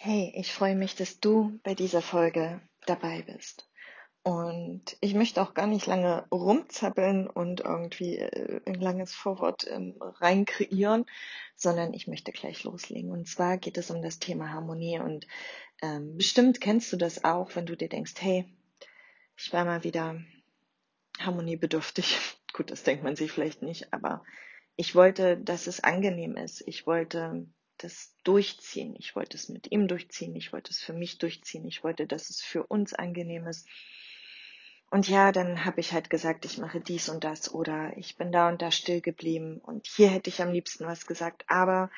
Hey, ich freue mich, dass du bei dieser Folge dabei bist. Und ich möchte auch gar nicht lange rumzappeln und irgendwie äh, ein langes Vorwort ähm, rein kreieren, sondern ich möchte gleich loslegen. Und zwar geht es um das Thema Harmonie. Und ähm, bestimmt kennst du das auch, wenn du dir denkst, hey, ich war mal wieder harmoniebedürftig. Gut, das denkt man sich vielleicht nicht, aber ich wollte, dass es angenehm ist. Ich wollte das durchziehen. Ich wollte es mit ihm durchziehen. Ich wollte es für mich durchziehen. Ich wollte, dass es für uns angenehm ist. Und ja, dann habe ich halt gesagt, ich mache dies und das oder ich bin da und da still geblieben und hier hätte ich am liebsten was gesagt, aber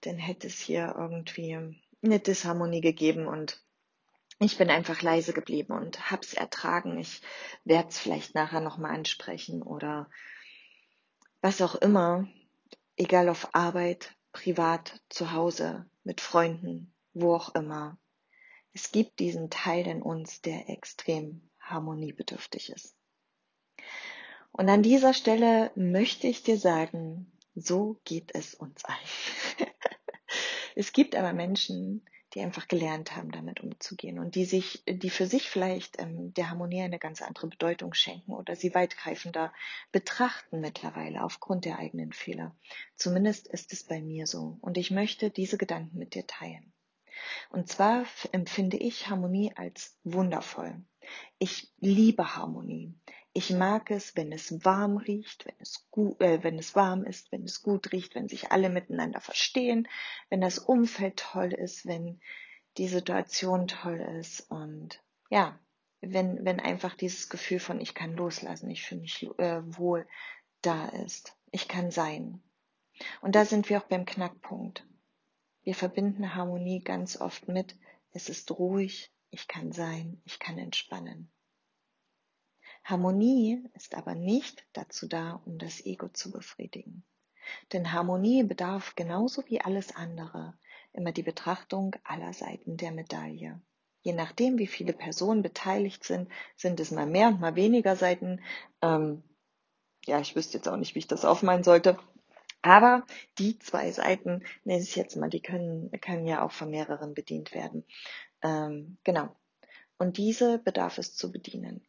dann hätte es hier irgendwie eine Disharmonie gegeben und ich bin einfach leise geblieben und hab's ertragen. Ich werde es vielleicht nachher nochmal ansprechen oder was auch immer, egal auf Arbeit, privat, zu Hause, mit Freunden, wo auch immer. Es gibt diesen Teil in uns, der extrem harmoniebedürftig ist. Und an dieser Stelle möchte ich dir sagen, so geht es uns allen. es gibt aber Menschen, die einfach gelernt haben, damit umzugehen und die sich, die für sich vielleicht ähm, der Harmonie eine ganz andere Bedeutung schenken oder sie weitgreifender betrachten mittlerweile aufgrund der eigenen Fehler. Zumindest ist es bei mir so und ich möchte diese Gedanken mit dir teilen. Und zwar empfinde ich Harmonie als wundervoll. Ich liebe Harmonie. Ich mag es, wenn es warm riecht, wenn es gut, äh, wenn es warm ist, wenn es gut riecht, wenn sich alle miteinander verstehen, wenn das Umfeld toll ist, wenn die Situation toll ist und ja, wenn, wenn einfach dieses Gefühl von ich kann loslassen, ich fühle mich äh, wohl da ist. Ich kann sein. Und da sind wir auch beim Knackpunkt. Wir verbinden Harmonie ganz oft mit, es ist ruhig, ich kann sein, ich kann entspannen. Harmonie ist aber nicht dazu da, um das Ego zu befriedigen. Denn Harmonie bedarf genauso wie alles andere immer die Betrachtung aller Seiten der Medaille. Je nachdem, wie viele Personen beteiligt sind, sind es mal mehr und mal weniger Seiten. Ähm, ja, ich wüsste jetzt auch nicht, wie ich das aufmalen sollte. Aber die zwei Seiten, nenne ich jetzt mal, die können, können ja auch von mehreren bedient werden. Ähm, genau. Und diese bedarf es zu bedienen.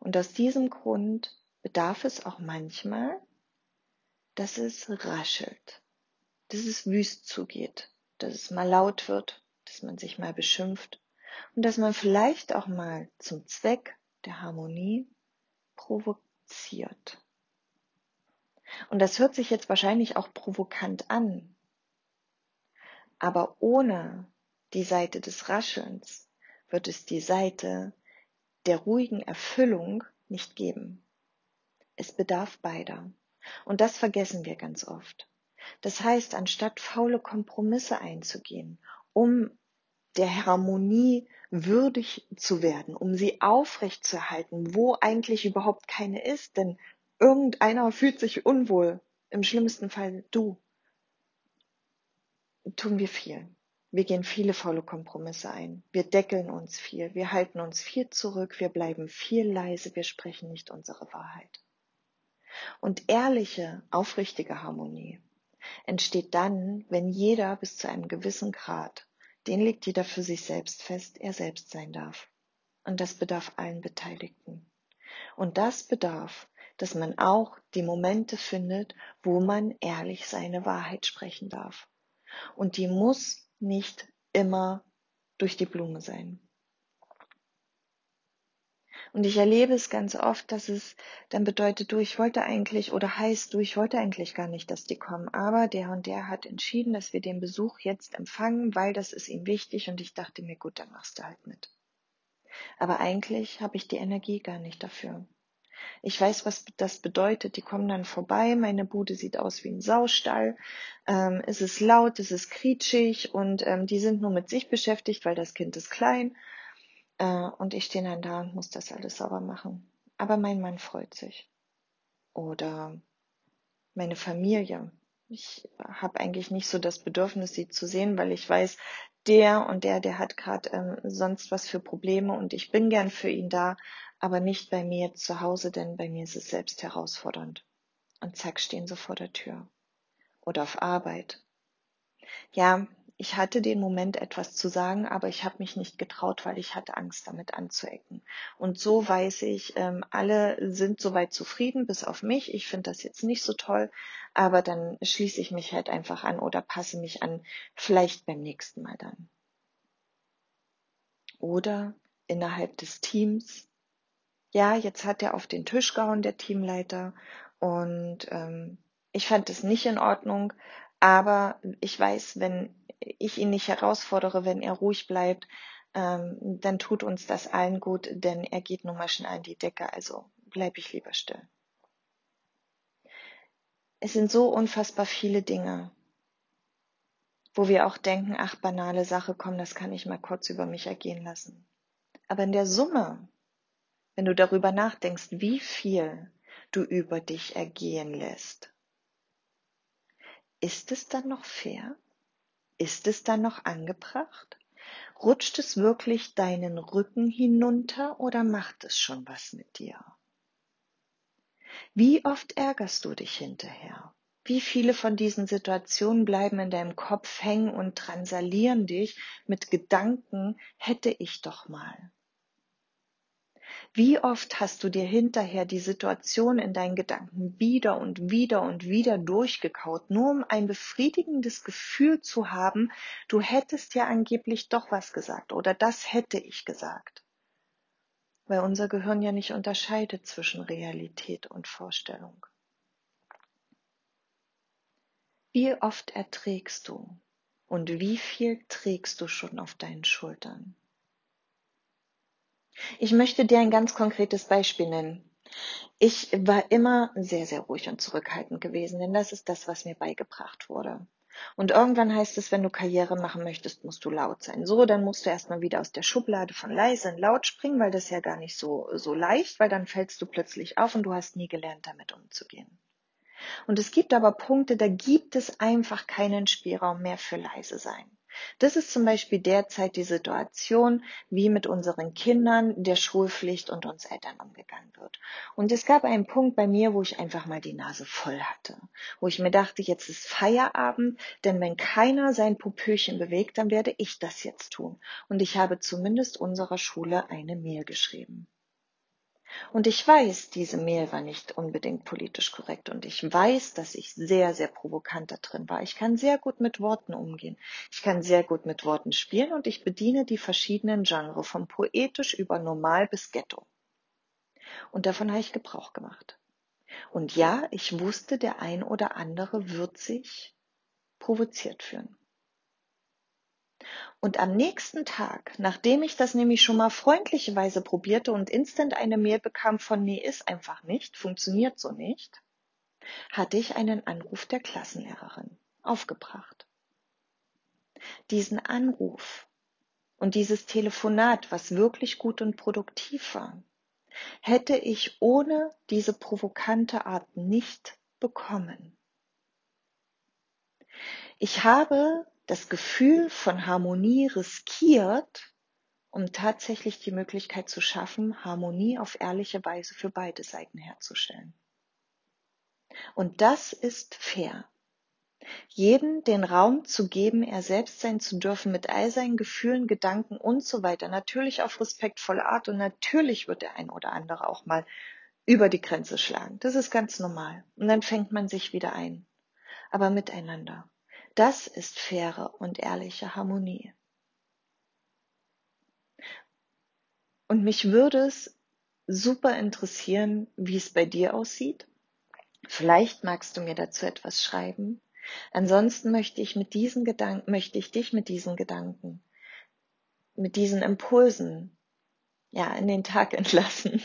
Und aus diesem Grund bedarf es auch manchmal, dass es raschelt, dass es wüst zugeht, dass es mal laut wird, dass man sich mal beschimpft und dass man vielleicht auch mal zum Zweck der Harmonie provoziert. Und das hört sich jetzt wahrscheinlich auch provokant an. Aber ohne die Seite des Raschelns wird es die Seite der ruhigen Erfüllung nicht geben. Es bedarf beider. Und das vergessen wir ganz oft. Das heißt, anstatt faule Kompromisse einzugehen, um der Harmonie würdig zu werden, um sie aufrechtzuerhalten, wo eigentlich überhaupt keine ist, denn irgendeiner fühlt sich unwohl, im schlimmsten Fall du, tun wir viel. Wir gehen viele faule Kompromisse ein. Wir deckeln uns viel. Wir halten uns viel zurück. Wir bleiben viel leise. Wir sprechen nicht unsere Wahrheit. Und ehrliche, aufrichtige Harmonie entsteht dann, wenn jeder bis zu einem gewissen Grad, den legt jeder für sich selbst fest, er selbst sein darf. Und das bedarf allen Beteiligten. Und das bedarf dass man auch die Momente findet, wo man ehrlich seine Wahrheit sprechen darf. Und die muss nicht immer durch die Blume sein. Und ich erlebe es ganz oft, dass es dann bedeutet, du, ich wollte eigentlich oder heißt, du, ich wollte eigentlich gar nicht, dass die kommen, aber der und der hat entschieden, dass wir den Besuch jetzt empfangen, weil das ist ihm wichtig und ich dachte mir, gut, dann machst du halt mit. Aber eigentlich habe ich die Energie gar nicht dafür. Ich weiß, was das bedeutet. Die kommen dann vorbei. Meine Bude sieht aus wie ein Saustall. Ähm, es ist laut, es ist quietschig und ähm, die sind nur mit sich beschäftigt, weil das Kind ist klein. Äh, und ich stehe dann da und muss das alles sauber machen. Aber mein Mann freut sich. Oder meine Familie. Ich habe eigentlich nicht so das Bedürfnis, sie zu sehen, weil ich weiß, der und der, der hat gerade ähm, sonst was für Probleme und ich bin gern für ihn da, aber nicht bei mir zu Hause, denn bei mir ist es selbst herausfordernd. Und zack, stehen sie vor der Tür. Oder auf Arbeit. Ja, ich hatte den Moment etwas zu sagen, aber ich habe mich nicht getraut, weil ich hatte Angst, damit anzuecken. Und so weiß ich, ähm, alle sind soweit zufrieden, bis auf mich. Ich finde das jetzt nicht so toll, aber dann schließe ich mich halt einfach an oder passe mich an, vielleicht beim nächsten Mal dann. Oder innerhalb des Teams. Ja, jetzt hat er auf den Tisch gehauen, der Teamleiter, und ähm, ich fand es nicht in Ordnung, aber ich weiß, wenn ich ihn nicht herausfordere, wenn er ruhig bleibt, ähm, dann tut uns das allen gut, denn er geht nun mal schnell an die Decke, also bleibe ich lieber still. Es sind so unfassbar viele Dinge, wo wir auch denken, ach, banale Sache, komm, das kann ich mal kurz über mich ergehen lassen. Aber in der Summe, wenn du darüber nachdenkst, wie viel du über dich ergehen lässt, ist es dann noch fair? Ist es dann noch angebracht? Rutscht es wirklich deinen Rücken hinunter oder macht es schon was mit dir? Wie oft ärgerst du dich hinterher? Wie viele von diesen Situationen bleiben in deinem Kopf hängen und transalieren dich mit Gedanken, hätte ich doch mal. Wie oft hast du dir hinterher die Situation in deinen Gedanken wieder und wieder und wieder durchgekaut, nur um ein befriedigendes Gefühl zu haben, du hättest ja angeblich doch was gesagt oder das hätte ich gesagt. Weil unser Gehirn ja nicht unterscheidet zwischen Realität und Vorstellung. Wie oft erträgst du und wie viel trägst du schon auf deinen Schultern? Ich möchte dir ein ganz konkretes Beispiel nennen. Ich war immer sehr, sehr ruhig und zurückhaltend gewesen, denn das ist das, was mir beigebracht wurde. Und irgendwann heißt es, wenn du Karriere machen möchtest, musst du laut sein. So, dann musst du erstmal wieder aus der Schublade von leise in laut springen, weil das ja gar nicht so, so leicht, weil dann fällst du plötzlich auf und du hast nie gelernt, damit umzugehen. Und es gibt aber Punkte, da gibt es einfach keinen Spielraum mehr für leise sein. Das ist zum Beispiel derzeit die Situation, wie mit unseren Kindern, der Schulpflicht und uns Eltern umgegangen wird. Und es gab einen Punkt bei mir, wo ich einfach mal die Nase voll hatte, wo ich mir dachte, jetzt ist Feierabend, denn wenn keiner sein Pupöchen bewegt, dann werde ich das jetzt tun. Und ich habe zumindest unserer Schule eine Mail geschrieben. Und ich weiß, diese Mail war nicht unbedingt politisch korrekt und ich weiß, dass ich sehr, sehr provokant da drin war. Ich kann sehr gut mit Worten umgehen. Ich kann sehr gut mit Worten spielen und ich bediene die verschiedenen Genres, vom poetisch über normal bis Ghetto. Und davon habe ich Gebrauch gemacht. Und ja, ich wusste, der ein oder andere wird sich provoziert fühlen. Und am nächsten Tag, nachdem ich das nämlich schon mal freundlicherweise probierte und instant eine Mail bekam von nee, ist einfach nicht, funktioniert so nicht, hatte ich einen Anruf der Klassenlehrerin aufgebracht. Diesen Anruf und dieses Telefonat, was wirklich gut und produktiv war, hätte ich ohne diese provokante Art nicht bekommen. Ich habe das Gefühl von Harmonie riskiert, um tatsächlich die Möglichkeit zu schaffen, Harmonie auf ehrliche Weise für beide Seiten herzustellen. Und das ist fair. Jeden den Raum zu geben, er selbst sein zu dürfen mit all seinen Gefühlen, Gedanken und so weiter. Natürlich auf respektvolle Art und natürlich wird der ein oder andere auch mal über die Grenze schlagen. Das ist ganz normal. Und dann fängt man sich wieder ein. Aber miteinander. Das ist faire und ehrliche Harmonie. Und mich würde es super interessieren, wie es bei dir aussieht. Vielleicht magst du mir dazu etwas schreiben. Ansonsten möchte ich mit diesen Gedanken, möchte ich dich mit diesen Gedanken, mit diesen Impulsen, ja, in den Tag entlassen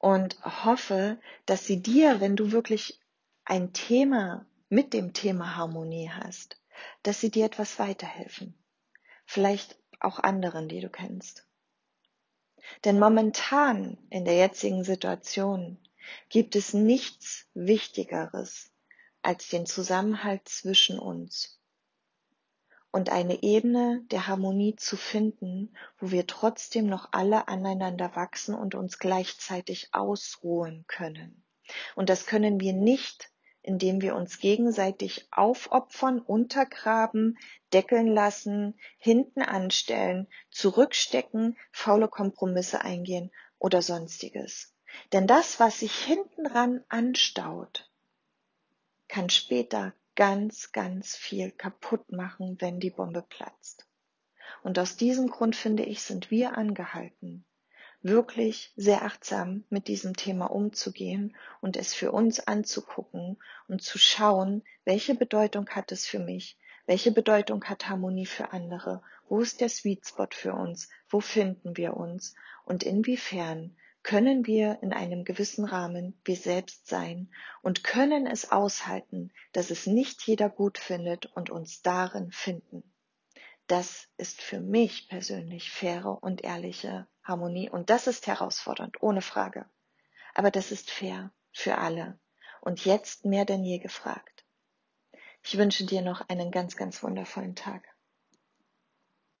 und hoffe, dass sie dir, wenn du wirklich ein Thema mit dem Thema Harmonie hast, dass sie dir etwas weiterhelfen. Vielleicht auch anderen, die du kennst. Denn momentan in der jetzigen Situation gibt es nichts Wichtigeres als den Zusammenhalt zwischen uns und eine Ebene der Harmonie zu finden, wo wir trotzdem noch alle aneinander wachsen und uns gleichzeitig ausruhen können. Und das können wir nicht indem wir uns gegenseitig aufopfern, untergraben, deckeln lassen, hinten anstellen, zurückstecken, faule Kompromisse eingehen oder sonstiges. Denn das, was sich hinten ran anstaut, kann später ganz, ganz viel kaputt machen, wenn die Bombe platzt. Und aus diesem Grund finde ich, sind wir angehalten, wirklich sehr achtsam mit diesem Thema umzugehen und es für uns anzugucken und zu schauen, welche Bedeutung hat es für mich, welche Bedeutung hat Harmonie für andere, wo ist der Sweet Spot für uns, wo finden wir uns und inwiefern können wir in einem gewissen Rahmen wir selbst sein und können es aushalten, dass es nicht jeder gut findet und uns darin finden. Das ist für mich persönlich faire und ehrliche Harmonie und das ist herausfordernd, ohne Frage. Aber das ist fair für alle und jetzt mehr denn je gefragt. Ich wünsche dir noch einen ganz, ganz wundervollen Tag.